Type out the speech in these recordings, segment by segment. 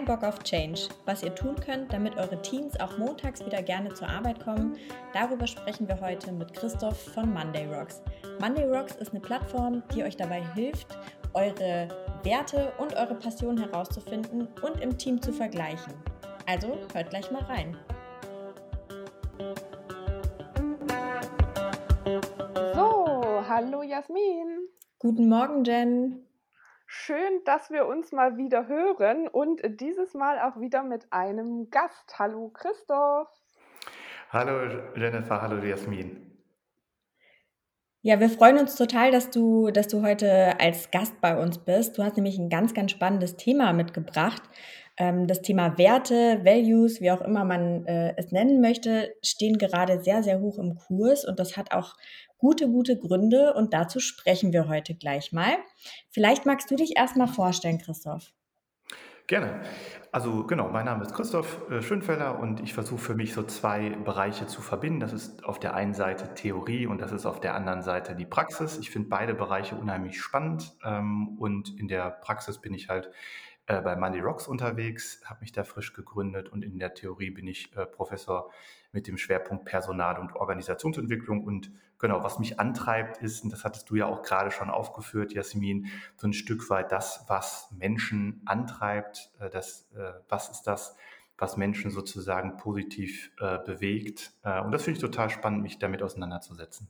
Kein Bock auf Change. Was ihr tun könnt, damit eure Teams auch montags wieder gerne zur Arbeit kommen, darüber sprechen wir heute mit Christoph von Monday Rocks. Monday Rocks ist eine Plattform, die euch dabei hilft, eure Werte und eure Passion herauszufinden und im Team zu vergleichen. Also hört gleich mal rein. So, hallo Jasmin. Guten Morgen, Jen. Schön, dass wir uns mal wieder hören und dieses Mal auch wieder mit einem Gast. Hallo Christoph. Hallo Jennifer, hallo Jasmin. Ja, wir freuen uns total, dass du, dass du heute als Gast bei uns bist. Du hast nämlich ein ganz, ganz spannendes Thema mitgebracht. Ähm, das Thema Werte, Values, wie auch immer man äh, es nennen möchte, stehen gerade sehr, sehr hoch im Kurs und das hat auch gute, gute Gründe und dazu sprechen wir heute gleich mal. Vielleicht magst du dich erstmal vorstellen, Christoph. Gerne. Also genau, mein Name ist Christoph äh, Schönfeller und ich versuche für mich so zwei Bereiche zu verbinden. Das ist auf der einen Seite Theorie und das ist auf der anderen Seite die Praxis. Ich finde beide Bereiche unheimlich spannend ähm, und in der Praxis bin ich halt äh, bei Monday Rocks unterwegs, habe mich da frisch gegründet und in der Theorie bin ich äh, Professor mit dem Schwerpunkt Personal- und Organisationsentwicklung. Und genau, was mich antreibt, ist, und das hattest du ja auch gerade schon aufgeführt, Jasmin, so ein Stück weit das, was Menschen antreibt, äh, das, äh, was ist das, was Menschen sozusagen positiv äh, bewegt. Und das finde ich total spannend, mich damit auseinanderzusetzen.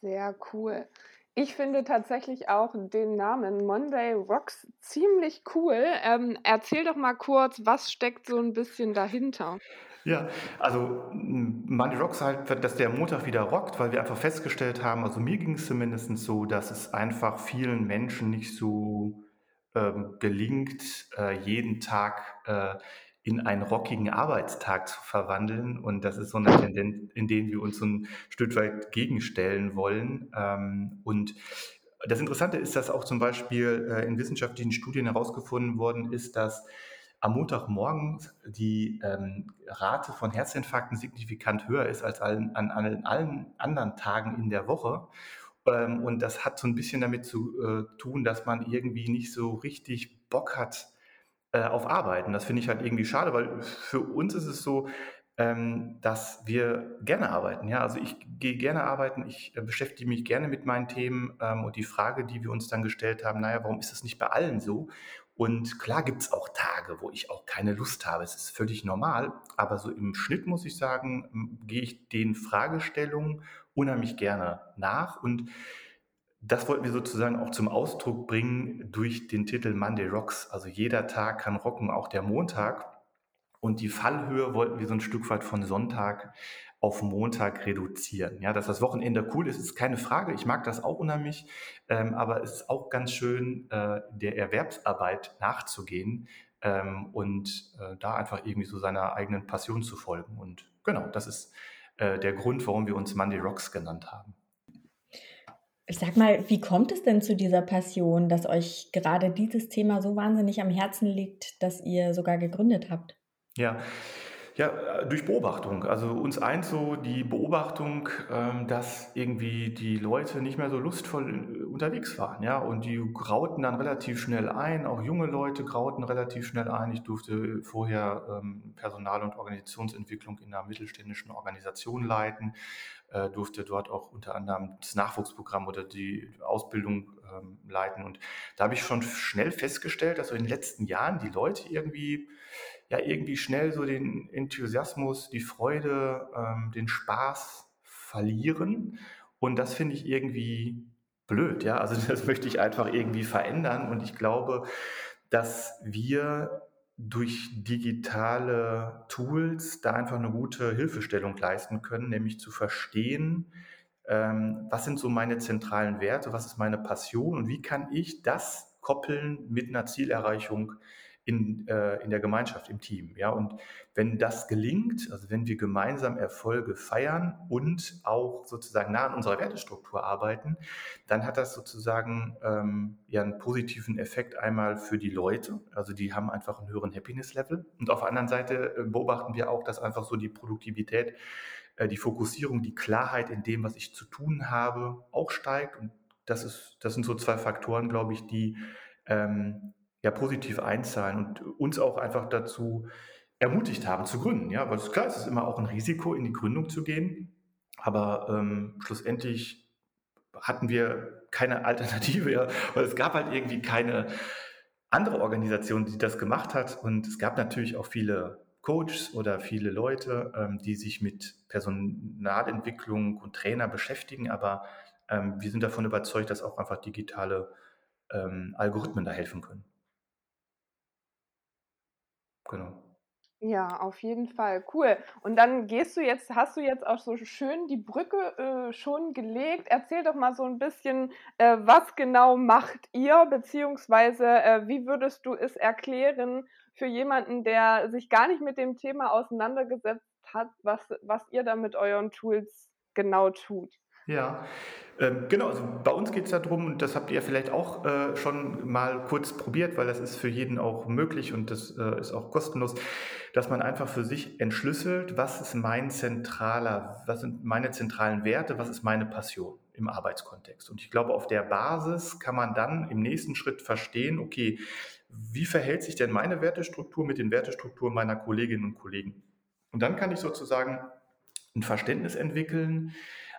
Sehr cool. Ich finde tatsächlich auch den Namen Monday Rocks ziemlich cool. Ähm, erzähl doch mal kurz, was steckt so ein bisschen dahinter? Ja, also Monday Rocks halt, dass der Montag wieder rockt, weil wir einfach festgestellt haben, also mir ging es zumindest so, dass es einfach vielen Menschen nicht so ähm, gelingt, äh, jeden Tag äh, in einen rockigen Arbeitstag zu verwandeln. Und das ist so eine Tendenz, in der wir uns so ein Stück weit gegenstellen wollen. Ähm, und das Interessante ist, dass auch zum Beispiel äh, in wissenschaftlichen Studien herausgefunden worden ist, dass am Montagmorgen die ähm, Rate von Herzinfarkten signifikant höher ist als allen, an, an allen anderen Tagen in der Woche. Ähm, und das hat so ein bisschen damit zu äh, tun, dass man irgendwie nicht so richtig Bock hat, äh, auf Arbeiten. Das finde ich halt irgendwie schade, weil für uns ist es so, ähm, dass wir gerne arbeiten. Ja, also ich gehe gerne arbeiten, ich äh, beschäftige mich gerne mit meinen Themen ähm, und die Frage, die wir uns dann gestellt haben, naja, warum ist das nicht bei allen so? Und klar gibt es auch Tage, wo ich auch keine Lust habe. Es ist völlig normal. Aber so im Schnitt muss ich sagen, gehe ich den Fragestellungen unheimlich gerne nach und das wollten wir sozusagen auch zum Ausdruck bringen durch den Titel Monday Rocks. Also jeder Tag kann rocken, auch der Montag. Und die Fallhöhe wollten wir so ein Stück weit von Sonntag auf Montag reduzieren. Ja, dass das Wochenende cool ist, ist keine Frage. Ich mag das auch unheimlich. Ähm, aber es ist auch ganz schön, äh, der Erwerbsarbeit nachzugehen ähm, und äh, da einfach irgendwie so seiner eigenen Passion zu folgen. Und genau, das ist äh, der Grund, warum wir uns Monday Rocks genannt haben. Sag mal, wie kommt es denn zu dieser Passion, dass euch gerade dieses Thema so wahnsinnig am Herzen liegt, dass ihr sogar gegründet habt? Ja, ja, äh, durch Beobachtung. Also uns eint so die Beobachtung, ähm, dass irgendwie die Leute nicht mehr so lustvoll äh, unterwegs waren, ja, und die grauten dann relativ schnell ein. Auch junge Leute grauten relativ schnell ein. Ich durfte vorher ähm, Personal- und Organisationsentwicklung in einer mittelständischen Organisation leiten, äh, durfte dort auch unter anderem das Nachwuchsprogramm oder die Ausbildung ähm, leiten. Und da habe ich schon schnell festgestellt, dass so in den letzten Jahren die Leute irgendwie ja irgendwie schnell so den Enthusiasmus, die Freude, ähm, den Spaß verlieren. Und das finde ich irgendwie blöd, ja. Also das möchte ich einfach irgendwie verändern. Und ich glaube, dass wir durch digitale Tools da einfach eine gute Hilfestellung leisten können, nämlich zu verstehen, ähm, was sind so meine zentralen Werte, was ist meine Passion und wie kann ich das koppeln mit einer Zielerreichung in, äh, in der Gemeinschaft, im Team. Ja? Und wenn das gelingt, also wenn wir gemeinsam Erfolge feiern und auch sozusagen nah an unserer Wertestruktur arbeiten, dann hat das sozusagen ähm, ja einen positiven Effekt einmal für die Leute, also die haben einfach einen höheren Happiness-Level. Und auf der anderen Seite äh, beobachten wir auch, dass einfach so die Produktivität, äh, die Fokussierung, die Klarheit in dem, was ich zu tun habe, auch steigt. Und das, ist, das sind so zwei Faktoren, glaube ich, die ähm, ja, positiv einzahlen und uns auch einfach dazu ermutigt haben zu gründen. Ja, weil es klar, es ist immer auch ein Risiko, in die Gründung zu gehen. Aber ähm, schlussendlich hatten wir keine Alternative, ja, weil es gab halt irgendwie keine andere Organisation, die das gemacht hat. Und es gab natürlich auch viele Coaches oder viele Leute, ähm, die sich mit Personalentwicklung und Trainer beschäftigen. Aber ähm, wir sind davon überzeugt, dass auch einfach digitale ähm, Algorithmen da helfen können. Genau. Ja, auf jeden Fall, cool. Und dann gehst du jetzt hast du jetzt auch so schön die Brücke, äh, schon gelegt. Erzähl doch mal so ein bisschen, äh, was genau macht ihr, beziehungsweise, äh, wie würdest du es erklären für jemanden, der sich gar nicht mit dem Thema auseinandergesetzt hat, was was ihr da mit euren Tools genau tut? Ja, ähm, genau, also bei uns geht es darum, und das habt ihr vielleicht auch äh, schon mal kurz probiert, weil das ist für jeden auch möglich und das äh, ist auch kostenlos, dass man einfach für sich entschlüsselt, was ist mein zentraler, was sind meine zentralen Werte, was ist meine Passion im Arbeitskontext. Und ich glaube, auf der Basis kann man dann im nächsten Schritt verstehen, okay, wie verhält sich denn meine Wertestruktur mit den Wertestrukturen meiner Kolleginnen und Kollegen? Und dann kann ich sozusagen ein Verständnis entwickeln,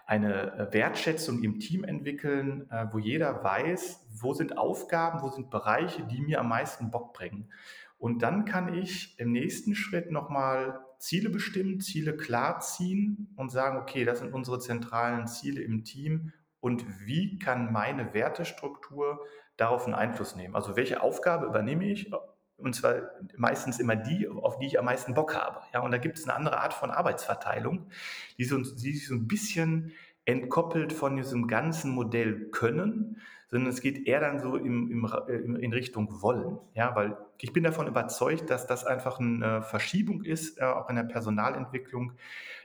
eine äh, Wertschätzung im Team entwickeln, äh, wo jeder weiß, wo sind Aufgaben, wo sind Bereiche, die mir am meisten Bock bringen. Und dann kann ich im nächsten Schritt nochmal Ziele bestimmen, Ziele klar ziehen und sagen, okay, das sind unsere zentralen Ziele im Team und wie kann meine Wertestruktur darauf einen Einfluss nehmen? Also welche Aufgabe übernehme ich? Und zwar meistens immer die, auf die ich am meisten Bock habe. Ja, und da gibt es eine andere Art von Arbeitsverteilung, die, so, die sich so ein bisschen entkoppelt von diesem ganzen Modell können, sondern es geht eher dann so im, im, in Richtung Wollen. Ja, weil ich bin davon überzeugt, dass das einfach eine Verschiebung ist, äh, auch in der Personalentwicklung,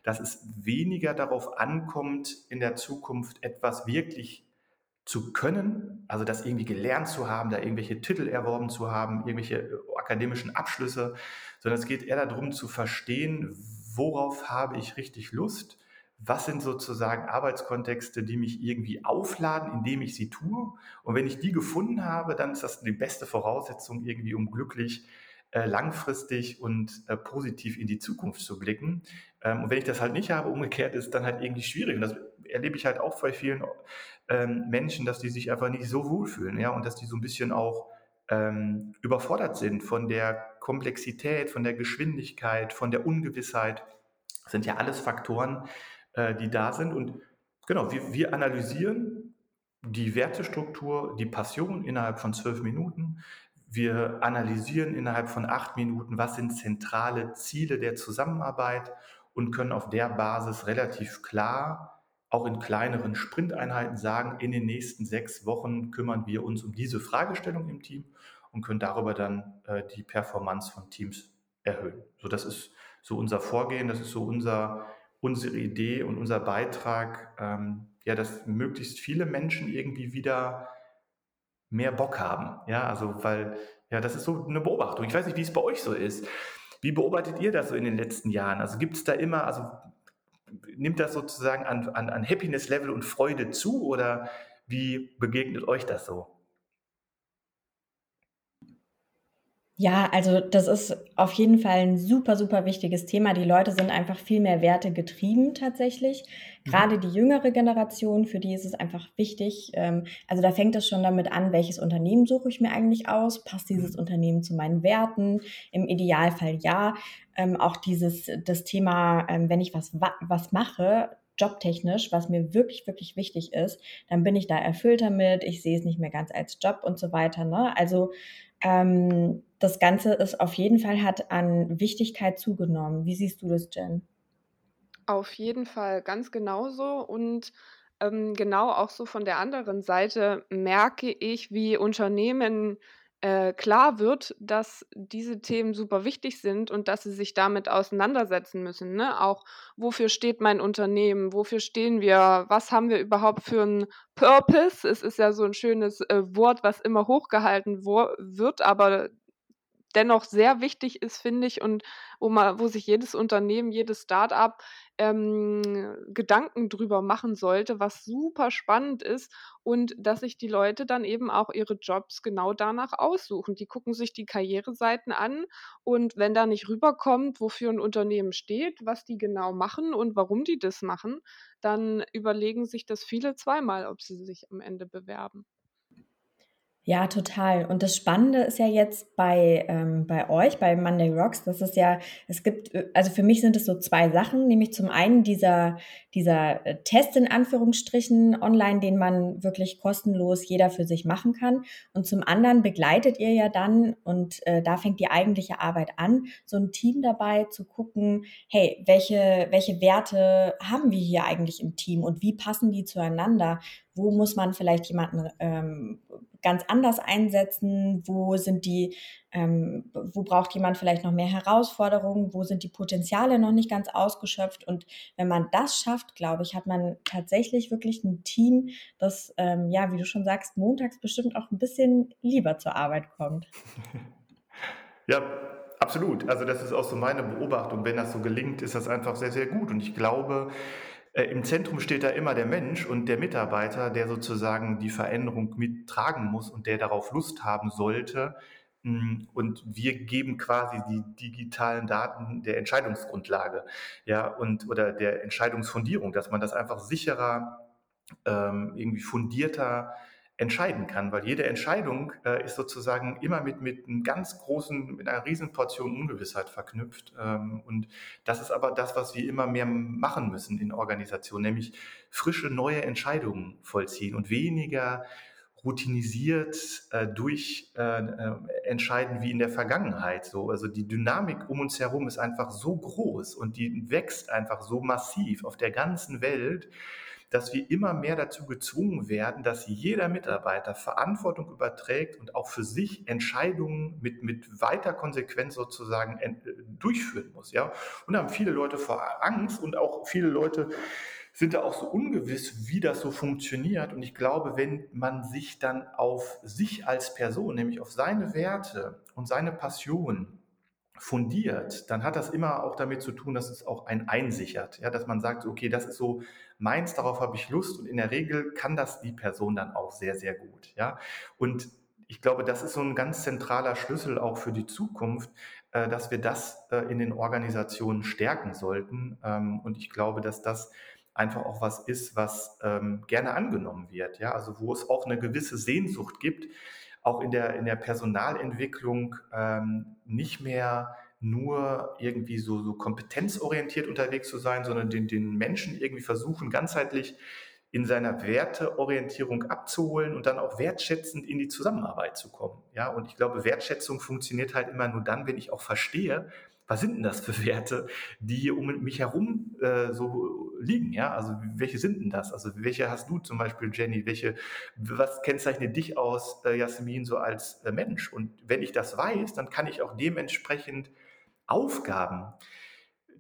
dass es weniger darauf ankommt, in der Zukunft etwas wirklich zu können, also das irgendwie gelernt zu haben, da irgendwelche Titel erworben zu haben, irgendwelche äh, akademischen Abschlüsse, sondern es geht eher darum zu verstehen, worauf habe ich richtig Lust, was sind sozusagen Arbeitskontexte, die mich irgendwie aufladen, indem ich sie tue. Und wenn ich die gefunden habe, dann ist das die beste Voraussetzung irgendwie, um glücklich langfristig und äh, positiv in die Zukunft zu blicken. Ähm, und wenn ich das halt nicht habe, umgekehrt ist dann halt irgendwie schwierig. Und das erlebe ich halt auch bei vielen ähm, Menschen, dass die sich einfach nicht so wohlfühlen, ja, und dass die so ein bisschen auch ähm, überfordert sind von der Komplexität, von der Geschwindigkeit, von der Ungewissheit. Das sind ja alles Faktoren, äh, die da sind. Und genau, wir, wir analysieren die Wertestruktur, die Passion innerhalb von zwölf Minuten. Wir analysieren innerhalb von acht Minuten, was sind zentrale Ziele der Zusammenarbeit und können auf der Basis relativ klar auch in kleineren Sprinteinheiten sagen, in den nächsten sechs Wochen kümmern wir uns um diese Fragestellung im Team und können darüber dann äh, die Performance von Teams erhöhen. So, das ist so unser Vorgehen, das ist so unser, unsere Idee und unser Beitrag, ähm, ja, dass möglichst viele Menschen irgendwie wieder mehr Bock haben. Ja, also weil, ja, das ist so eine Beobachtung. Ich weiß nicht, wie es bei euch so ist. Wie beobachtet ihr das so in den letzten Jahren? Also gibt es da immer, also nimmt das sozusagen an, an, an Happiness-Level und Freude zu oder wie begegnet euch das so? Ja, also das ist auf jeden Fall ein super, super wichtiges Thema. Die Leute sind einfach viel mehr Werte getrieben tatsächlich. Mhm. Gerade die jüngere Generation, für die ist es einfach wichtig. Ähm, also da fängt es schon damit an, welches Unternehmen suche ich mir eigentlich aus? Passt dieses mhm. Unternehmen zu meinen Werten? Im Idealfall ja. Ähm, auch dieses, das Thema, ähm, wenn ich was, was mache, jobtechnisch, was mir wirklich, wirklich wichtig ist, dann bin ich da erfüllter mit, ich sehe es nicht mehr ganz als Job und so weiter. Ne? Also ähm, das Ganze ist auf jeden Fall hat an Wichtigkeit zugenommen. Wie siehst du das, Jen? Auf jeden Fall ganz genauso und ähm, genau auch so von der anderen Seite merke ich, wie Unternehmen äh, klar wird, dass diese Themen super wichtig sind und dass sie sich damit auseinandersetzen müssen. Ne? Auch wofür steht mein Unternehmen, wofür stehen wir, was haben wir überhaupt für einen Purpose? Es ist ja so ein schönes äh, Wort, was immer hochgehalten wird, aber dennoch sehr wichtig ist, finde ich, und wo man wo sich jedes Unternehmen, jedes Start-up, ähm, Gedanken drüber machen sollte, was super spannend ist und dass sich die Leute dann eben auch ihre Jobs genau danach aussuchen. Die gucken sich die Karriereseiten an und wenn da nicht rüberkommt, wofür ein Unternehmen steht, was die genau machen und warum die das machen, dann überlegen sich das viele zweimal, ob sie sich am Ende bewerben. Ja, total. Und das Spannende ist ja jetzt bei, ähm, bei euch, bei Monday Rocks, dass es ja, es gibt, äh, also für mich sind es so zwei Sachen, nämlich zum einen dieser, dieser äh, Test in Anführungsstrichen online, den man wirklich kostenlos jeder für sich machen kann. Und zum anderen begleitet ihr ja dann, und äh, da fängt die eigentliche Arbeit an, so ein Team dabei zu gucken, hey, welche, welche Werte haben wir hier eigentlich im Team und wie passen die zueinander? Wo muss man vielleicht jemanden ähm, ganz anders einsetzen? Wo sind die, ähm, wo braucht jemand vielleicht noch mehr Herausforderungen? Wo sind die Potenziale noch nicht ganz ausgeschöpft? Und wenn man das schafft, glaube ich, hat man tatsächlich wirklich ein Team, das, ähm, ja, wie du schon sagst, montags bestimmt auch ein bisschen lieber zur Arbeit kommt. Ja, absolut. Also das ist auch so meine Beobachtung. Wenn das so gelingt, ist das einfach sehr, sehr gut. Und ich glaube, Im Zentrum steht da immer der Mensch und der Mitarbeiter, der sozusagen die Veränderung mittragen muss und der darauf Lust haben sollte. Mm, und wir geben quasi die digitalen Daten der Entscheidungsgrundlage, ja, und oder der Entscheidungsfundierung, dass man das einfach sicherer, ähm, irgendwie fundierter entscheiden kann, weil jede Entscheidung äh, ist sozusagen immer mit, mit einem ganz großen, mit einer riesen Portion Ungewissheit verknüpft. Ähm, und das ist aber das, was wir immer mehr machen müssen in Organisationen, nämlich frische, neue Entscheidungen vollziehen und weniger routinisiert äh, durch äh, äh entscheiden wie in der Vergangenheit. So, also die Dynamik um uns herum ist einfach so groß und die wächst einfach so massiv auf der ganzen Welt, dass wir immer mehr dazu gezwungen werden, dass jeder Mitarbeiter Verantwortung überträgt und auch für sich Entscheidungen mit, mit weiter Konsequenz sozusagen äh, durchführen muss. Ja? Und da haben viele Leute vor Angst und auch viele Leute sind da auch so ungewiss, wie das so funktioniert. Und ich glaube, wenn man sich dann auf sich als Person, nämlich auf seine Werte und seine Passion fundiert, dann hat das immer auch damit zu tun, dass es auch ein einsichert. Ja, dass man sagt, okay, das ist so meins, darauf habe ich Lust und in der Regel kann das die Person dann auch sehr, sehr gut. Ja, und ich glaube, das ist so ein ganz zentraler Schlüssel auch für die Zukunft, äh, dass wir das äh, in den Organisationen stärken sollten. Ähm, und ich glaube, dass das einfach auch was ist, was ähm, gerne angenommen wird. Ja, also wo es auch eine gewisse Sehnsucht gibt, auch in der, in der Personalentwicklung ähm, nicht mehr nur irgendwie so, so kompetenzorientiert unterwegs zu sein, sondern den, den Menschen irgendwie versuchen, ganzheitlich in seiner Werteorientierung abzuholen und dann auch wertschätzend in die Zusammenarbeit zu kommen. Ja, und ich glaube, Wertschätzung funktioniert halt immer nur dann, wenn ich auch verstehe, was sind denn das für Werte, die um mich herum äh, so liegen? Ja, also welche sind denn das? Also welche hast du zum Beispiel, Jenny? Welche, was kennzeichnet dich aus, äh, Jasmin, so als äh, Mensch? Und wenn ich das weiß, dann kann ich auch dementsprechend Aufgaben,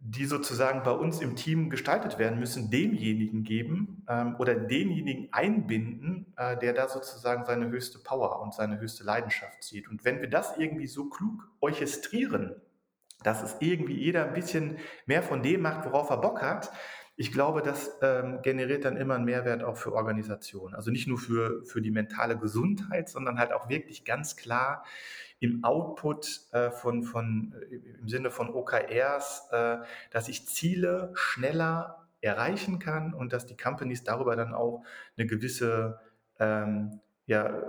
die sozusagen bei uns im Team gestaltet werden müssen, demjenigen geben ähm, oder denjenigen einbinden, äh, der da sozusagen seine höchste Power und seine höchste Leidenschaft zieht. Und wenn wir das irgendwie so klug orchestrieren, dass es irgendwie jeder ein bisschen mehr von dem macht, worauf er Bock hat. Ich glaube, das ähm, generiert dann immer einen Mehrwert auch für Organisationen. Also nicht nur für, für die mentale Gesundheit, sondern halt auch wirklich ganz klar im Output äh, von, von, äh, im Sinne von OKRs, äh, dass ich Ziele schneller erreichen kann und dass die Companies darüber dann auch eine gewisse ähm, ja,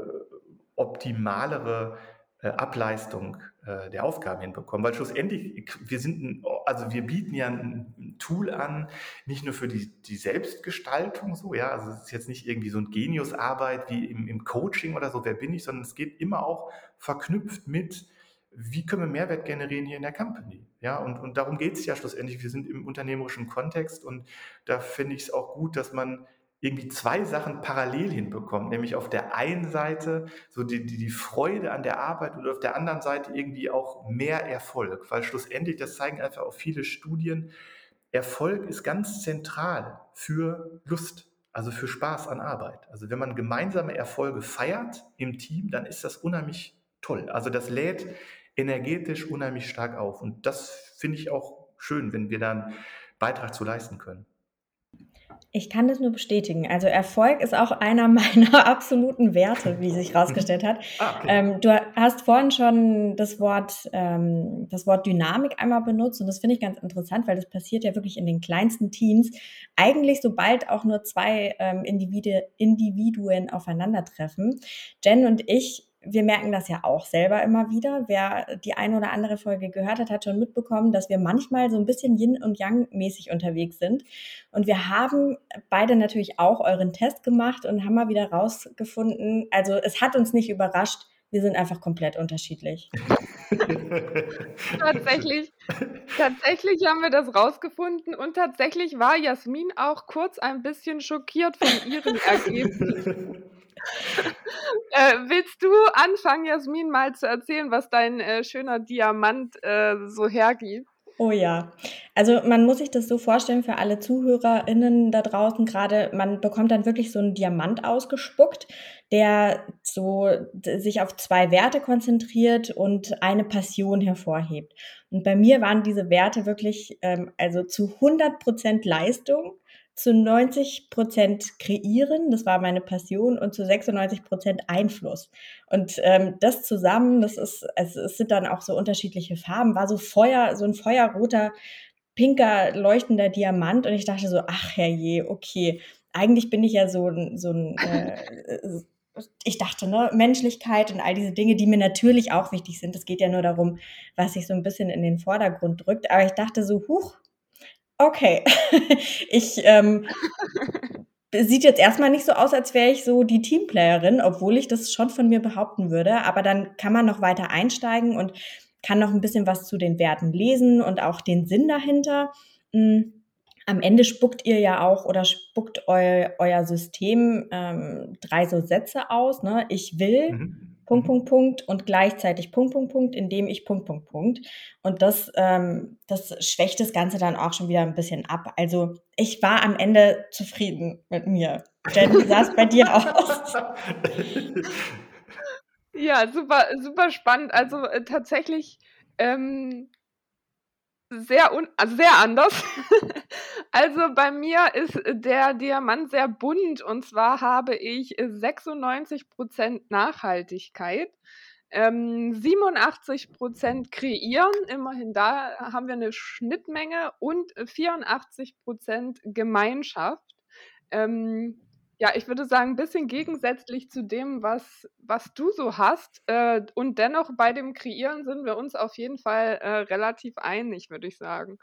optimalere äh, Ableistung äh, der Aufgaben hinbekommen. Weil schlussendlich, wir sind, ein, also wir bieten ja ein Tool an, nicht nur für die, die Selbstgestaltung so, ja, also es ist jetzt nicht irgendwie so ein Geniusarbeit wie im, im Coaching oder so, wer bin ich, sondern es geht immer auch verknüpft mit, wie können wir Mehrwert generieren hier in der Company? Ja, und, und darum geht es ja schlussendlich. Wir sind im unternehmerischen Kontext und da finde ich es auch gut, dass man irgendwie zwei Sachen parallel hinbekommt, nämlich auf der einen Seite so die, die, die Freude an der Arbeit und auf der anderen Seite irgendwie auch mehr Erfolg, weil schlussendlich, das zeigen einfach auch viele Studien, Erfolg ist ganz zentral für Lust, also für Spaß an Arbeit. Also wenn man gemeinsame Erfolge feiert im Team, dann ist das unheimlich toll. Also das lädt energetisch unheimlich stark auf. Und das finde ich auch schön, wenn wir da einen Beitrag zu leisten können. Ich kann das nur bestätigen. Also Erfolg ist auch einer meiner absoluten Werte, wie sich herausgestellt hat. Ah, okay. ähm, du hast vorhin schon das Wort, ähm, das Wort Dynamik einmal benutzt und das finde ich ganz interessant, weil das passiert ja wirklich in den kleinsten Teams. Eigentlich sobald auch nur zwei ähm, Individuen, Individuen aufeinandertreffen. Jen und ich wir merken das ja auch selber immer wieder. Wer die eine oder andere Folge gehört hat, hat schon mitbekommen, dass wir manchmal so ein bisschen Yin und Yang mäßig unterwegs sind. Und wir haben beide natürlich auch euren Test gemacht und haben mal wieder rausgefunden, also es hat uns nicht überrascht, wir sind einfach komplett unterschiedlich. tatsächlich, tatsächlich haben wir das rausgefunden und tatsächlich war Jasmin auch kurz ein bisschen schockiert von ihren Ergebnissen. äh, willst du anfangen, Jasmin, mal zu erzählen, was dein äh, schöner Diamant äh, so hergibt? Oh ja. Also man muss sich das so vorstellen für alle ZuhörerInnen da draußen gerade, man bekommt dann wirklich so einen Diamant ausgespuckt, der so sich auf zwei Werte konzentriert und eine Passion hervorhebt. Und bei mir waren diese Werte wirklich ähm, also zu 100 Prozent Leistung zu 90 Prozent kreieren, das war meine Passion, und zu 96 Prozent Einfluss. Und ähm, das zusammen, das ist, also es sind dann auch so unterschiedliche Farben, war so Feuer, so ein feuerroter, pinker, leuchtender Diamant. Und ich dachte so, ach herrje, okay, eigentlich bin ich ja so ein, so ein äh, ich dachte, ne, Menschlichkeit und all diese Dinge, die mir natürlich auch wichtig sind. Es geht ja nur darum, was sich so ein bisschen in den Vordergrund drückt. Aber ich dachte so, huch, Okay. Ich, ähm, sieht jetzt erstmal nicht so aus, als wäre ich so die Teamplayerin, obwohl ich das schon von mir behaupten würde. Aber dann kann man noch weiter einsteigen und kann noch ein bisschen was zu den Werten lesen und auch den Sinn dahinter. Hm, am Ende spuckt ihr ja auch oder spuckt eu, euer System ähm, drei so Sätze aus. Ne? Ich will, mhm. Punkt, mhm. Punkt, Punkt und gleichzeitig Punkt, Punkt, Punkt, indem ich Punkt, Punkt, Punkt. Und das, ähm, das schwächt das Ganze dann auch schon wieder ein bisschen ab. Also ich war am Ende zufrieden mit mir. Jen, wie sah es bei dir aus? Ja, super, super spannend. Also äh, tatsächlich ähm, sehr, un also sehr anders. also bei mir ist der Diamant sehr bunt und zwar habe ich 96% Nachhaltigkeit. Ähm, 87% kreieren, immerhin da haben wir eine Schnittmenge und 84% Gemeinschaft. Ähm, ja, ich würde sagen, ein bisschen gegensätzlich zu dem, was, was du so hast. Äh, und dennoch bei dem Kreieren sind wir uns auf jeden Fall äh, relativ einig, würde ich sagen.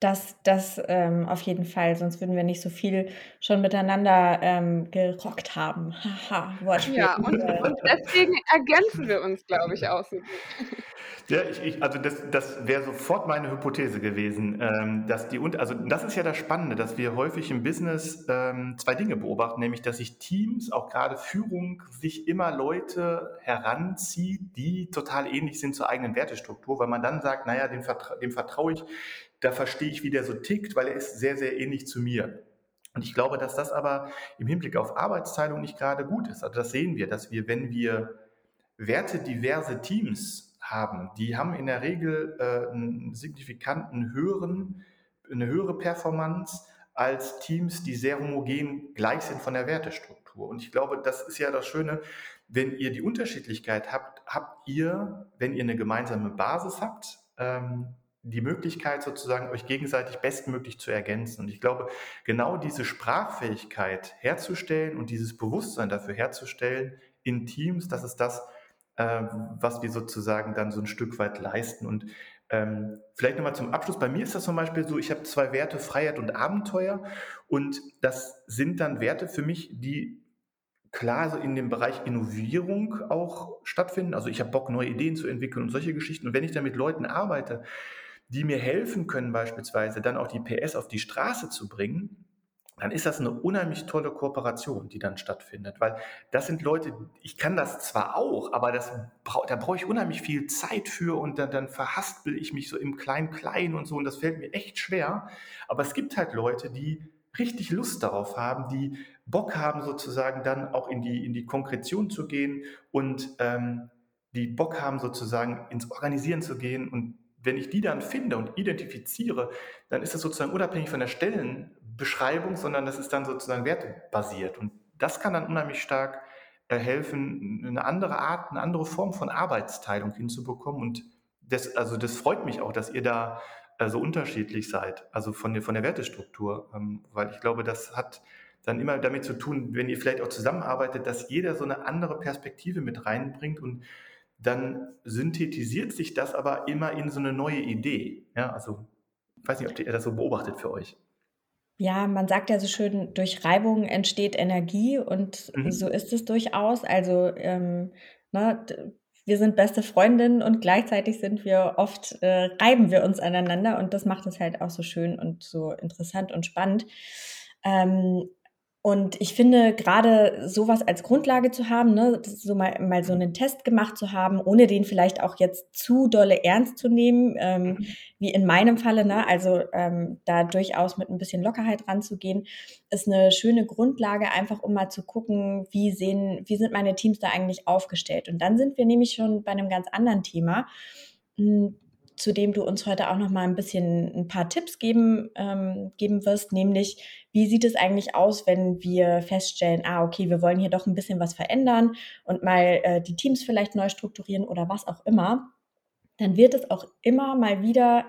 Das, das ähm, auf jeden Fall, sonst würden wir nicht so viel schon miteinander ähm, gerockt haben. Haha, Wortspiel. Ja, und, und deswegen ergänzen wir uns, glaube ich, auch so gut. Ja, ich, ich, also das, das wäre sofort meine Hypothese gewesen, ähm, dass die und also das ist ja das Spannende, dass wir häufig im Business ähm, zwei Dinge beobachten, nämlich dass sich Teams, auch gerade Führung, sich immer Leute heranzieht, die total ähnlich sind zur eigenen Wertestruktur, weil man dann sagt, naja, dem, vertra dem vertraue ich, da verstehe ich, wie der so tickt, weil er ist sehr, sehr ähnlich zu mir. Und ich glaube, dass das aber im Hinblick auf Arbeitsteilung nicht gerade gut ist. Also das sehen wir, dass wir, wenn wir wertediverse Teams haben. Die haben in der Regel äh, einen signifikanten höheren, eine höhere Performance als Teams, die sehr homogen gleich sind von der Wertestruktur. Und ich glaube, das ist ja das Schöne, wenn ihr die Unterschiedlichkeit habt, habt ihr, wenn ihr eine gemeinsame Basis habt, ähm, die Möglichkeit sozusagen euch gegenseitig bestmöglich zu ergänzen. Und ich glaube, genau diese Sprachfähigkeit herzustellen und dieses Bewusstsein dafür herzustellen in Teams, das ist das, äh, was wir sozusagen dann so ein Stück weit leisten. Und ähm, vielleicht nochmal zum Abschluss. Bei mir ist das zum Beispiel so, ich habe zwei Werte, Freiheit und Abenteuer. Und das sind dann Werte für mich, die klar so in dem Bereich Innovierung auch stattfinden. Also ich habe Bock, neue Ideen zu entwickeln und solche Geschichten. Und wenn ich dann mit Leuten arbeite, die mir helfen können, beispielsweise dann auch die PS auf die Straße zu bringen, dann ist das eine unheimlich tolle Kooperation, die dann stattfindet. Weil das sind Leute, ich kann das zwar auch, aber das, da brauche ich unheimlich viel Zeit für und dann, dann verhaspel ich mich so im Klein-Klein und so und das fällt mir echt schwer. Aber es gibt halt Leute, die richtig Lust darauf haben, die Bock haben, sozusagen dann auch in die, in die Konkretion zu gehen und ähm, die Bock haben, sozusagen ins Organisieren zu gehen. Und wenn ich die dann finde und identifiziere, dann ist das sozusagen unabhängig von der Stellenbeschreibung, sondern das ist dann sozusagen wertebasiert. Und das kann dann unheimlich stark äh, helfen, eine andere Art, eine andere Form von Arbeitsteilung hinzubekommen. Und das, also das freut mich auch, dass ihr da äh, so unterschiedlich seid, also von der, von der Wertestruktur, ähm, weil ich glaube, das hat dann immer damit zu tun, wenn ihr vielleicht auch zusammenarbeitet, dass jeder so eine andere Perspektive mit reinbringt und dann synthetisiert sich das aber immer in so eine neue Idee. Ja, also ich weiß nicht, ob ihr das so beobachtet für euch. Ja, man sagt ja so schön, durch Reibung entsteht Energie und mhm. so ist es durchaus. Also ähm, ne, wir sind beste Freundinnen und gleichzeitig sind wir oft, äh, reiben wir uns aneinander und das macht es halt auch so schön und so interessant und spannend. Ähm, und ich finde, gerade sowas als Grundlage zu haben, ne, so mal, mal so einen Test gemacht zu haben, ohne den vielleicht auch jetzt zu dolle ernst zu nehmen, ähm, mhm. wie in meinem Falle, ne, also ähm, da durchaus mit ein bisschen Lockerheit ranzugehen, ist eine schöne Grundlage, einfach um mal zu gucken, wie sehen, wie sind meine Teams da eigentlich aufgestellt. Und dann sind wir nämlich schon bei einem ganz anderen Thema hm, zu dem du uns heute auch noch mal ein bisschen ein paar Tipps geben, ähm, geben wirst, nämlich wie sieht es eigentlich aus, wenn wir feststellen, ah, okay, wir wollen hier doch ein bisschen was verändern und mal äh, die Teams vielleicht neu strukturieren oder was auch immer, dann wird es auch immer mal wieder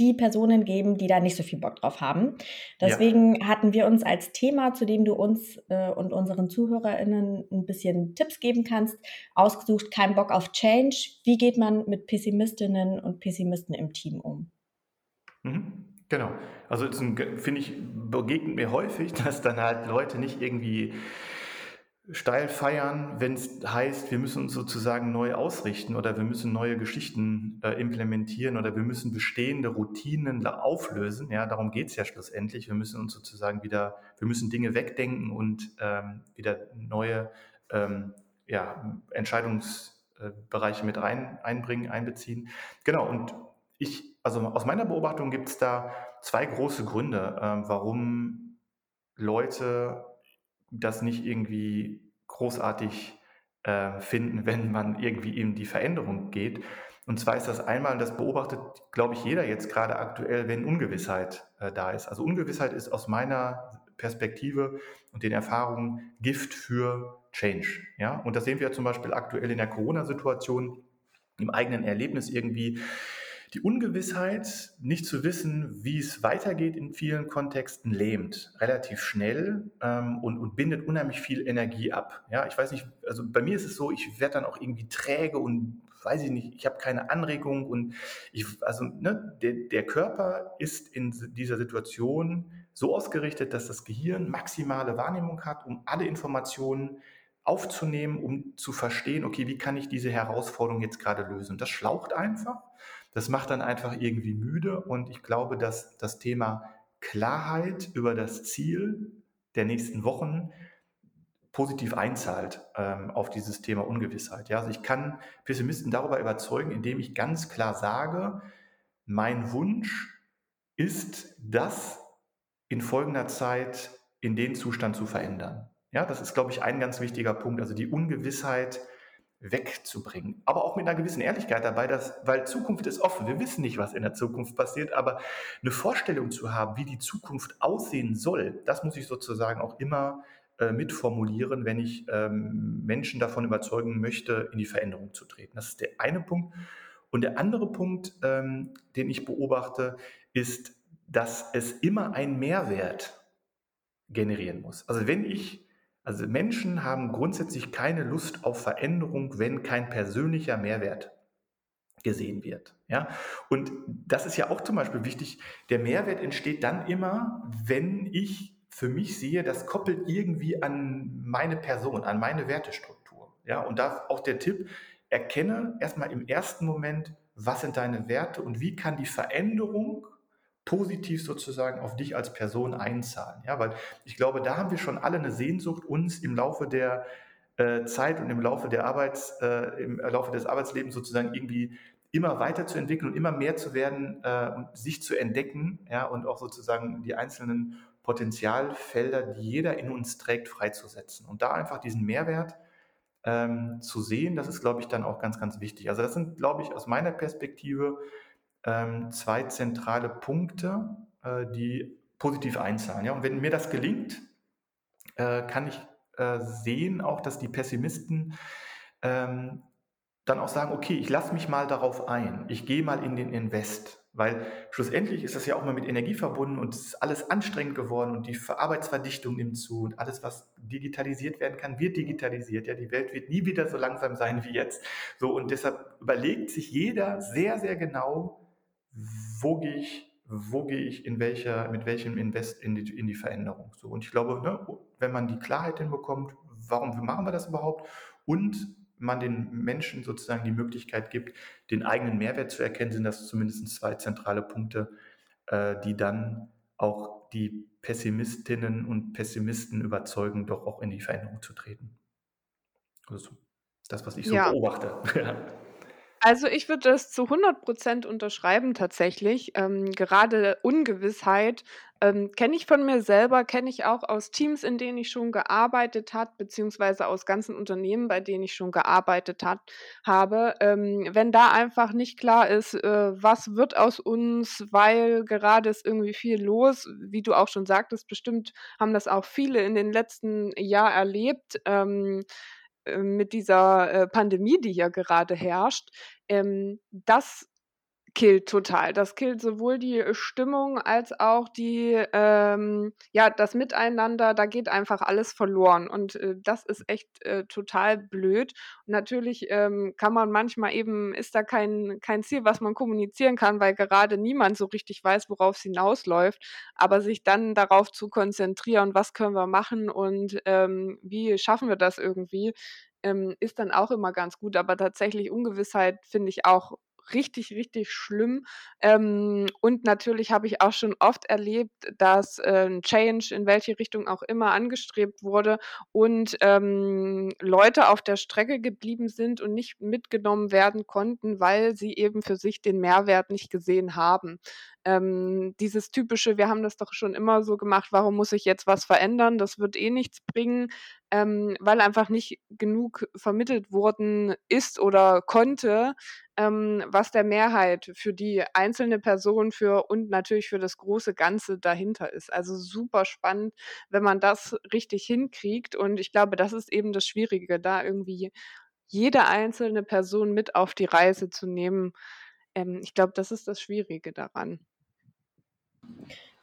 die Personen geben, die da nicht so viel Bock drauf haben. Deswegen ja. hatten wir uns als Thema, zu dem du uns äh, und unseren ZuhörerInnen ein bisschen Tipps geben kannst, ausgesucht, kein Bock auf Change. Wie geht man mit Pessimistinnen und Pessimisten im Team um? Mhm. Genau. Also finde ich, begegnet mir häufig, dass dann halt Leute nicht irgendwie steil feiern, wenn es heißt, wir müssen uns sozusagen neu ausrichten oder wir müssen neue Geschichten äh, implementieren oder wir müssen bestehende Routinen auflösen. Ja, darum geht es ja schlussendlich. Wir müssen uns sozusagen wieder, wir müssen Dinge wegdenken und ähm, wieder neue ähm, ja, Entscheidungsbereiche mit rein, einbringen, einbeziehen. Genau, und ich, also aus meiner Beobachtung gibt es da zwei große Gründe, äh, warum Leute das nicht irgendwie großartig äh, finden, wenn man irgendwie in die Veränderung geht. Und zwar ist das einmal, das beobachtet, glaube ich, jeder jetzt gerade aktuell, wenn Ungewissheit äh, da ist. Also Ungewissheit ist aus meiner Perspektive und den Erfahrungen Gift für Change. Ja? Und das sehen wir zum Beispiel aktuell in der Corona-Situation im eigenen Erlebnis irgendwie die Ungewissheit, nicht zu wissen, wie es weitergeht in vielen Kontexten, lähmt relativ schnell ähm, und, und, bindet unheimlich viel Energie ab. Ja, ich weiß nicht, also bei mir ist es so, ich werde dann auch irgendwie träge und weiß ich nicht, ich habe keine Anregung und ich, also ne, der, der Körper ist in dieser Situation so ausgerichtet, dass das Gehirn maximale Wahrnehmung hat, um alle Informationen aufzunehmen, um zu verstehen, okay, wie kann ich diese Herausforderung jetzt gerade lösen? Das schlaucht einfach. Das macht dann einfach irgendwie müde und ich glaube, dass das Thema Klarheit über das Ziel der nächsten Wochen positiv einzahlt ähm, auf dieses Thema Ungewissheit. Ja, also ich kann Pessimisten darüber überzeugen, indem ich ganz klar sage, mein Wunsch ist, das in folgender Zeit in den Zustand zu verändern. Ja, das ist, glaube ich, ein ganz wichtiger Punkt. Also die Ungewissheit wegzubringen. Aber auch mit einer gewissen Ehrlichkeit dabei, dass, weil Zukunft ist offen. Wir wissen nicht, was in der Zukunft passiert, aber eine Vorstellung zu haben, wie die Zukunft aussehen soll, das muss ich sozusagen auch immer äh, mitformulieren, wenn ich ähm, Menschen davon überzeugen möchte, in die Veränderung zu treten. Das ist der eine Punkt. Und der andere Punkt, ähm, den ich beobachte, ist, dass es immer einen Mehrwert generieren muss. Also wenn ich also Menschen haben grundsätzlich keine Lust auf Veränderung, wenn kein persönlicher Mehrwert gesehen wird. Ja? Und das ist ja auch zum Beispiel wichtig. Der Mehrwert entsteht dann immer, wenn ich für mich sehe, das koppelt irgendwie an meine Person, an meine Wertestruktur. Ja? Und da auch der Tipp, erkenne erstmal im ersten Moment, was sind deine Werte und wie kann die Veränderung positiv sozusagen auf dich als Person einzahlen. Ja, weil ich glaube, da haben wir schon alle eine Sehnsucht, uns im Laufe der äh, Zeit und im Laufe, der Arbeits, äh, im Laufe des Arbeitslebens sozusagen irgendwie immer weiterzuentwickeln und immer mehr zu werden äh, und sich zu entdecken, ja, und auch sozusagen die einzelnen Potenzialfelder, die jeder in uns trägt, freizusetzen. Und da einfach diesen Mehrwert ähm, zu sehen, das ist, glaube ich, dann auch ganz, ganz wichtig. Also das sind, glaube ich, aus meiner Perspektive ähm, zwei zentrale Punkte, äh, die positiv einzahlen. Ja? Und wenn mir das gelingt, äh, kann ich äh, sehen auch, dass die Pessimisten ähm, dann auch sagen, okay, ich lasse mich mal darauf ein, ich gehe mal in den Invest. Weil schlussendlich ist das ja auch mal mit Energie verbunden und es ist alles anstrengend geworden und die Arbeitsverdichtung nimmt zu und alles, was digitalisiert werden kann, wird digitalisiert. Ja, die Welt wird nie wieder so langsam sein wie jetzt. So und deshalb überlegt sich jeder sehr, sehr genau, wo gehe ich, wo gehe ich in welcher, mit welchem Invest in die, in die Veränderung. So und ich glaube, ne, wenn man die Klarheit hinbekommt, warum machen wir das überhaupt und man den Menschen sozusagen die Möglichkeit gibt, den eigenen Mehrwert zu erkennen, sind das zumindest zwei zentrale Punkte, äh, die dann auch die Pessimistinnen und Pessimisten überzeugen, doch auch in die Veränderung zu treten. Also das, was ich so ja. beobachte. Also ich würde das zu 100% unterschreiben tatsächlich. Ähm, gerade Ungewissheit ähm, kenne ich von mir selber, kenne ich auch aus Teams, in denen ich schon gearbeitet habe, beziehungsweise aus ganzen Unternehmen, bei denen ich schon gearbeitet hat, habe. Ähm, wenn da einfach nicht klar ist, äh, was wird aus uns, weil gerade ist irgendwie viel los, wie du auch schon sagtest, bestimmt haben das auch viele in den letzten Jahren erlebt. Äh, mit dieser äh, Pandemie, die hier gerade herrscht, ähm, das killt total. Das killt sowohl die Stimmung als auch die, ähm, ja, das Miteinander. Da geht einfach alles verloren. Und äh, das ist echt äh, total blöd. Und natürlich ähm, kann man manchmal eben, ist da kein, kein Ziel, was man kommunizieren kann, weil gerade niemand so richtig weiß, worauf es hinausläuft. Aber sich dann darauf zu konzentrieren, was können wir machen und ähm, wie schaffen wir das irgendwie, ähm, ist dann auch immer ganz gut. Aber tatsächlich Ungewissheit finde ich auch richtig, richtig schlimm. Ähm, und natürlich habe ich auch schon oft erlebt, dass äh, Change in welche Richtung auch immer angestrebt wurde und ähm, Leute auf der Strecke geblieben sind und nicht mitgenommen werden konnten, weil sie eben für sich den Mehrwert nicht gesehen haben. Ähm, dieses typische, wir haben das doch schon immer so gemacht, warum muss ich jetzt was verändern? Das wird eh nichts bringen, ähm, weil einfach nicht genug vermittelt worden ist oder konnte, ähm, was der Mehrheit für die einzelne Person für und natürlich für das große Ganze dahinter ist. Also super spannend, wenn man das richtig hinkriegt. Und ich glaube, das ist eben das Schwierige, da irgendwie jede einzelne Person mit auf die Reise zu nehmen. Ähm, ich glaube, das ist das Schwierige daran.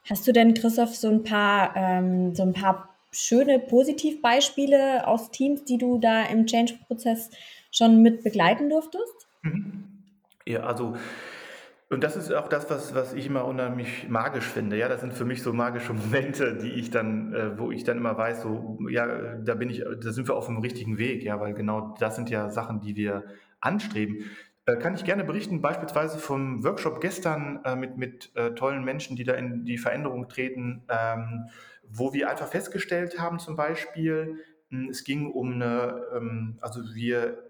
Hast du denn, Christoph, so ein paar, ähm, so ein paar schöne Positivbeispiele aus Teams, die du da im Change-Prozess schon mit begleiten durftest? Mhm. Ja, also und das ist auch das, was, was ich immer unheimlich magisch finde. Ja, das sind für mich so magische Momente, die ich dann, äh, wo ich dann immer weiß, so, ja, da bin ich, da sind wir auf dem richtigen Weg, ja, weil genau das sind ja Sachen, die wir anstreben. Äh, kann ich gerne berichten, beispielsweise vom Workshop gestern äh, mit, mit äh, tollen Menschen, die da in die Veränderung treten, ähm, wo wir einfach festgestellt haben, zum Beispiel, hm, es ging um eine, ähm, also wir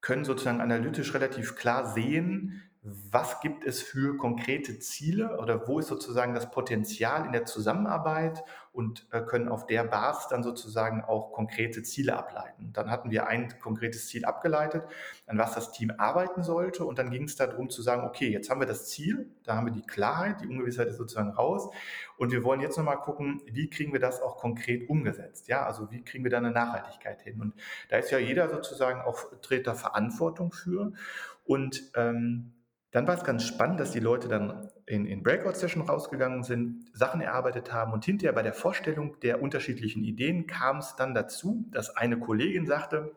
können sozusagen analytisch relativ klar sehen, was gibt es für konkrete Ziele oder wo ist sozusagen das Potenzial in der Zusammenarbeit und äh, können auf der Basis dann sozusagen auch konkrete Ziele ableiten. Dann hatten wir ein konkretes Ziel abgeleitet, an was das Team arbeiten sollte. Und dann ging es darum zu sagen, okay, jetzt haben wir das Ziel, da haben wir die Klarheit, die Ungewissheit ist sozusagen raus. Und wir wollen jetzt nochmal gucken, wie kriegen wir das auch konkret umgesetzt, ja, also wie kriegen wir da eine Nachhaltigkeit hin? Und da ist ja jeder sozusagen auch Treter Verantwortung für. Und ähm, dann war es ganz spannend, dass die Leute dann in, in Breakout-Session rausgegangen sind, Sachen erarbeitet haben und hinterher bei der Vorstellung der unterschiedlichen Ideen kam es dann dazu, dass eine Kollegin sagte,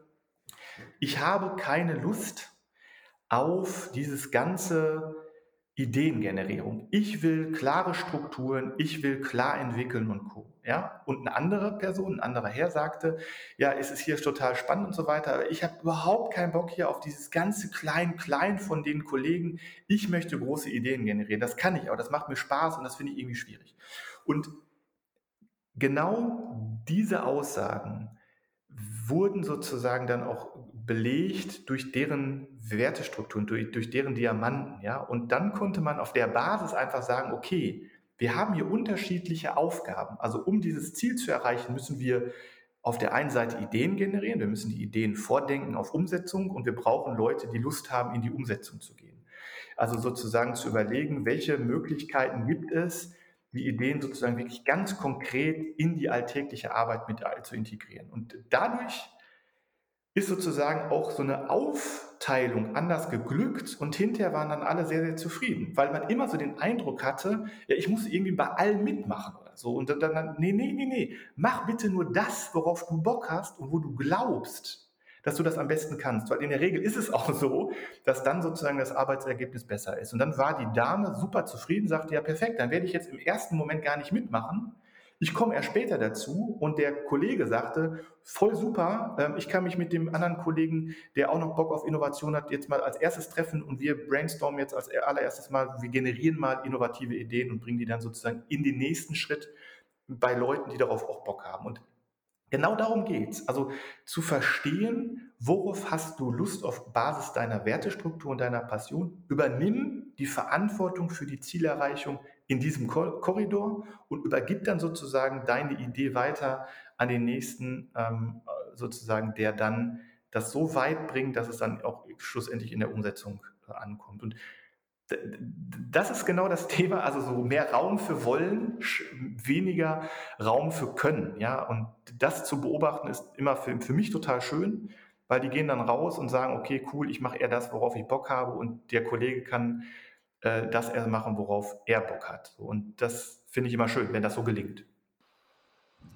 ich habe keine Lust auf dieses ganze Ideengenerierung. Ich will klare Strukturen, ich will klar entwickeln und Co. Ja? Und eine andere Person, ein anderer Herr sagte, ja, es ist hier total spannend und so weiter, aber ich habe überhaupt keinen Bock hier auf dieses ganze Klein-Klein von den Kollegen. Ich möchte große Ideen generieren. Das kann ich, aber das macht mir Spaß und das finde ich irgendwie schwierig. Und genau diese Aussagen wurden sozusagen dann auch belegt durch deren Wertestrukturen, durch, durch deren Diamanten, ja. Und dann konnte man auf der Basis einfach sagen, okay, wir haben hier unterschiedliche Aufgaben. Also um dieses Ziel zu erreichen, müssen wir auf der einen Seite Ideen generieren, wir müssen die Ideen vordenken auf Umsetzung und wir brauchen Leute, die Lust haben, in die Umsetzung zu gehen. Also sozusagen zu überlegen, welche Möglichkeiten gibt es, die Ideen sozusagen wirklich ganz konkret in die alltägliche Arbeit mit zu integrieren. Und dadurch ist sozusagen auch so eine Aufteilung anders geglückt und hinterher waren dann alle sehr, sehr zufrieden, weil man immer so den Eindruck hatte, ja, ich muss irgendwie bei allen mitmachen oder so. Und dann, dann nee, nee, nee, nee, mach bitte nur das, worauf du Bock hast und wo du glaubst, dass du das am besten kannst. Weil in der Regel ist es auch so, dass dann sozusagen das Arbeitsergebnis besser ist. Und dann war die Dame super zufrieden, sagte, ja perfekt, dann werde ich jetzt im ersten Moment gar nicht mitmachen. Ich komme erst später dazu und der Kollege sagte, voll super, ähm, ich kann mich mit dem anderen Kollegen, der auch noch Bock auf Innovation hat, jetzt mal als erstes treffen und wir brainstormen jetzt als allererstes mal, wir generieren mal innovative Ideen und bringen die dann sozusagen in den nächsten Schritt bei Leuten, die darauf auch Bock haben. Und Genau darum geht's. Also zu verstehen, worauf hast du Lust auf Basis deiner Wertestruktur und deiner Passion. Übernimm die Verantwortung für die Zielerreichung in diesem Korridor und übergib dann sozusagen deine Idee weiter an den nächsten, ähm, sozusagen, der dann das so weit bringt, dass es dann auch schlussendlich in der Umsetzung äh, ankommt. Und das ist genau das Thema, also so mehr Raum für Wollen, weniger Raum für Können. Ja? Und das zu beobachten ist immer für, für mich total schön, weil die gehen dann raus und sagen, okay, cool, ich mache eher das, worauf ich Bock habe und der Kollege kann äh, das eher machen, worauf er Bock hat. Und das finde ich immer schön, wenn das so gelingt.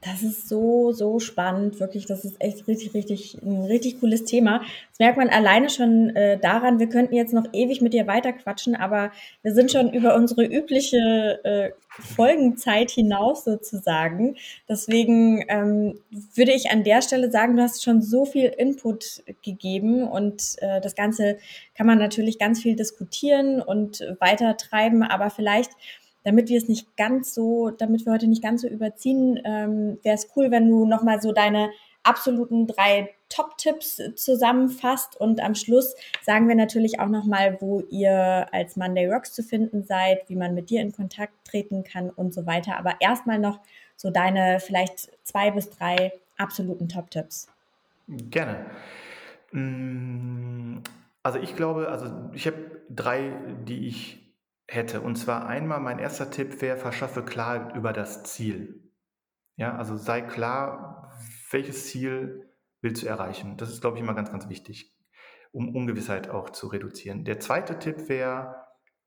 Das ist so, so spannend, wirklich. Das ist echt richtig, richtig, ein richtig cooles Thema. Das merkt man alleine schon äh, daran. Wir könnten jetzt noch ewig mit dir weiterquatschen, aber wir sind schon über unsere übliche äh, Folgenzeit hinaus sozusagen. Deswegen ähm, würde ich an der Stelle sagen, du hast schon so viel Input gegeben und äh, das Ganze kann man natürlich ganz viel diskutieren und weitertreiben, aber vielleicht damit wir es nicht ganz so, damit wir heute nicht ganz so überziehen, ähm, wäre es cool, wenn du nochmal so deine absoluten drei Top-Tipps zusammenfasst und am Schluss sagen wir natürlich auch nochmal, wo ihr als Monday Rocks zu finden seid, wie man mit dir in Kontakt treten kann und so weiter. Aber erstmal noch so deine vielleicht zwei bis drei absoluten Top-Tipps. Gerne. Mm, also ich glaube, also ich habe drei, die ich hätte. Und zwar einmal mein erster Tipp wäre, verschaffe Klarheit über das Ziel. Ja, also sei klar, welches Ziel willst du erreichen. Das ist, glaube ich, immer ganz, ganz wichtig, um Ungewissheit auch zu reduzieren. Der zweite Tipp wäre,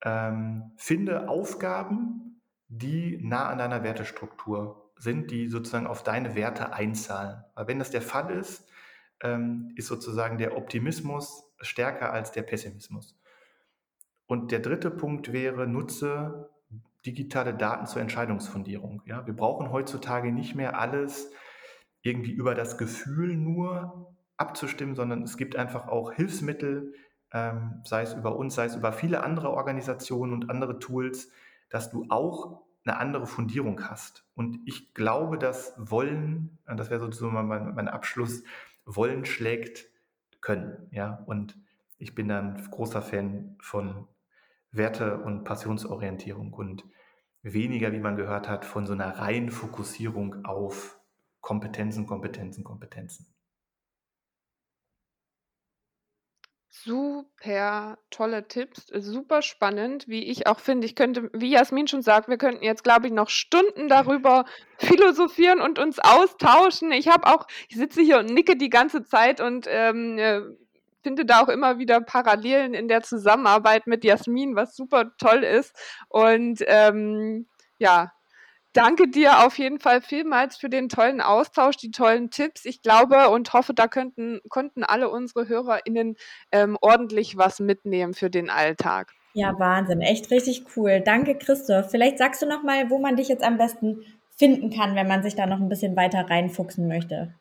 ähm, finde Aufgaben, die nah an deiner Wertestruktur sind, die sozusagen auf deine Werte einzahlen. Weil wenn das der Fall ist, ähm, ist sozusagen der Optimismus stärker als der Pessimismus. Und der dritte Punkt wäre, nutze digitale Daten zur Entscheidungsfundierung. Ja, wir brauchen heutzutage nicht mehr alles irgendwie über das Gefühl nur abzustimmen, sondern es gibt einfach auch Hilfsmittel, ähm, sei es über uns, sei es über viele andere Organisationen und andere Tools, dass du auch eine andere Fundierung hast. Und ich glaube, dass Wollen, das wäre sozusagen mein, mein Abschluss, Wollen schlägt Können. Ja, und ich bin dann großer Fan von Werte- und Passionsorientierung und weniger, wie man gehört hat, von so einer reinen Fokussierung auf Kompetenzen, Kompetenzen, Kompetenzen. Super tolle Tipps, super spannend, wie ich auch finde. Ich könnte, wie Jasmin schon sagt, wir könnten jetzt, glaube ich, noch Stunden darüber philosophieren und uns austauschen. Ich habe auch, ich sitze hier und nicke die ganze Zeit und ähm, äh, finde da auch immer wieder Parallelen in der Zusammenarbeit mit Jasmin, was super toll ist. Und ähm, ja, danke dir auf jeden Fall vielmals für den tollen Austausch, die tollen Tipps. Ich glaube und hoffe, da könnten, konnten alle unsere HörerInnen ähm, ordentlich was mitnehmen für den Alltag. Ja, Wahnsinn. Echt richtig cool. Danke, Christoph. Vielleicht sagst du noch mal, wo man dich jetzt am besten finden kann, wenn man sich da noch ein bisschen weiter reinfuchsen möchte.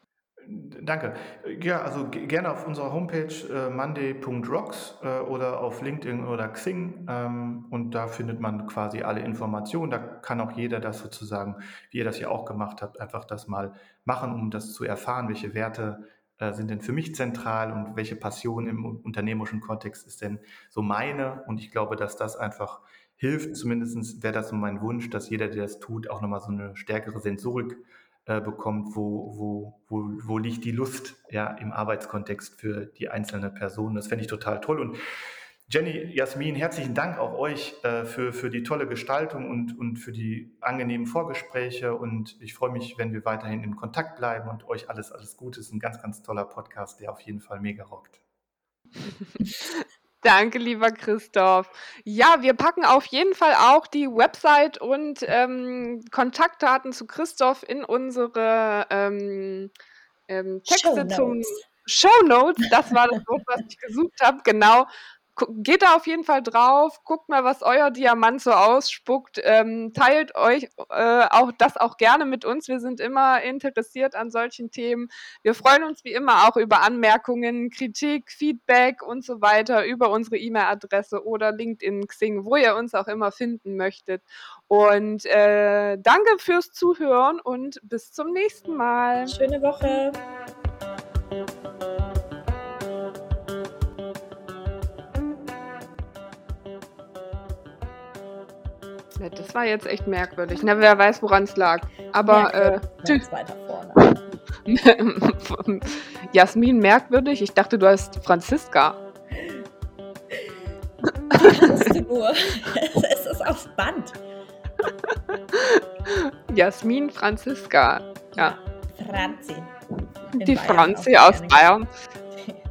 Danke. Ja, also gerne auf unserer Homepage äh, monday.rocks äh, oder auf LinkedIn oder Xing ähm, und da findet man quasi alle Informationen. Da kann auch jeder das sozusagen, wie ihr das ja auch gemacht habt, einfach das mal machen, um das zu erfahren, welche Werte äh, sind denn für mich zentral und welche Passion im unternehmerischen Kontext ist denn so meine. Und ich glaube, dass das einfach hilft. Zumindest wäre das so mein Wunsch, dass jeder, der das tut, auch nochmal so eine stärkere Sensorik äh, bekommt, wo, wo, wo, wo liegt die Lust ja, im Arbeitskontext für die einzelne Person. Das fände ich total toll. Und Jenny, Jasmin, herzlichen Dank auch euch äh, für, für die tolle Gestaltung und, und für die angenehmen Vorgespräche. Und ich freue mich, wenn wir weiterhin in Kontakt bleiben und euch alles, alles Gute. Es ist ein ganz, ganz toller Podcast, der auf jeden Fall mega rockt. Danke, lieber Christoph. Ja, wir packen auf jeden Fall auch die Website und ähm, Kontaktdaten zu Christoph in unsere ähm, ähm, Texte zum Show Notes. Das war das Wort, was ich gesucht habe. Genau geht da auf jeden Fall drauf, guckt mal, was euer Diamant so ausspuckt, ähm, teilt euch äh, auch das auch gerne mit uns. Wir sind immer interessiert an solchen Themen. Wir freuen uns wie immer auch über Anmerkungen, Kritik, Feedback und so weiter über unsere E-Mail-Adresse oder LinkedIn, Xing, wo ihr uns auch immer finden möchtet. Und äh, danke fürs Zuhören und bis zum nächsten Mal. Schöne Woche. Das war jetzt echt merkwürdig. Na, wer weiß, woran es lag. Aber äh, tschüss. Weiter vorne. Jasmin merkwürdig. Ich dachte, du heißt Franziska. nur. es ist auf Band. Jasmin Franziska. Ja. Franzi. Die Franzi aus Bayern.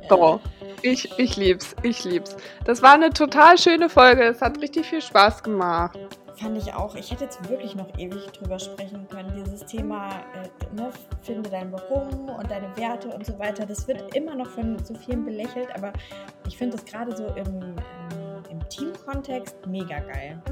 So. Ich, ich lieb's, ich lieb's. Das war eine total schöne Folge. Es hat richtig viel Spaß gemacht. Fand ich auch. Ich hätte jetzt wirklich noch ewig drüber sprechen können. Dieses Thema, äh, ne, finde dein Warum und deine Werte und so weiter. Das wird immer noch von so vielen belächelt, aber ich finde das gerade so im, im, im Teamkontext mega geil.